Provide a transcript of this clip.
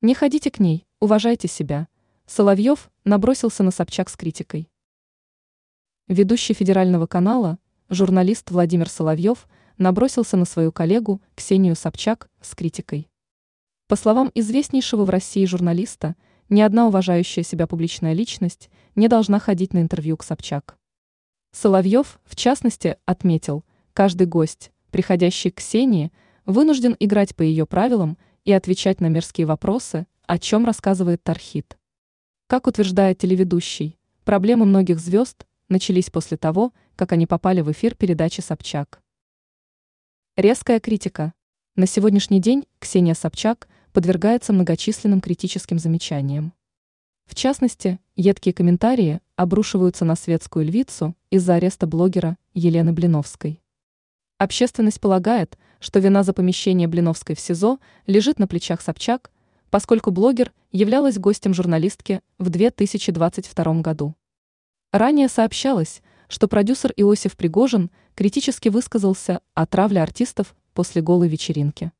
Не ходите к ней, уважайте себя. Соловьев набросился на Собчак с критикой. Ведущий федерального канала, журналист Владимир Соловьев набросился на свою коллегу Ксению Собчак с критикой. По словам известнейшего в России журналиста, ни одна уважающая себя публичная личность не должна ходить на интервью к Собчак. Соловьев, в частности, отметил, каждый гость, приходящий к Ксении, вынужден играть по ее правилам и отвечать на мерзкие вопросы, о чем рассказывает Тархит. Как утверждает телеведущий, проблемы многих звезд начались после того, как они попали в эфир передачи «Собчак». Резкая критика. На сегодняшний день Ксения Собчак подвергается многочисленным критическим замечаниям. В частности, едкие комментарии обрушиваются на светскую львицу из-за ареста блогера Елены Блиновской. Общественность полагает, что вина за помещение Блиновской в СИЗО лежит на плечах Собчак, поскольку блогер являлась гостем журналистки в 2022 году. Ранее сообщалось, что продюсер Иосиф Пригожин критически высказался о травле артистов после голой вечеринки.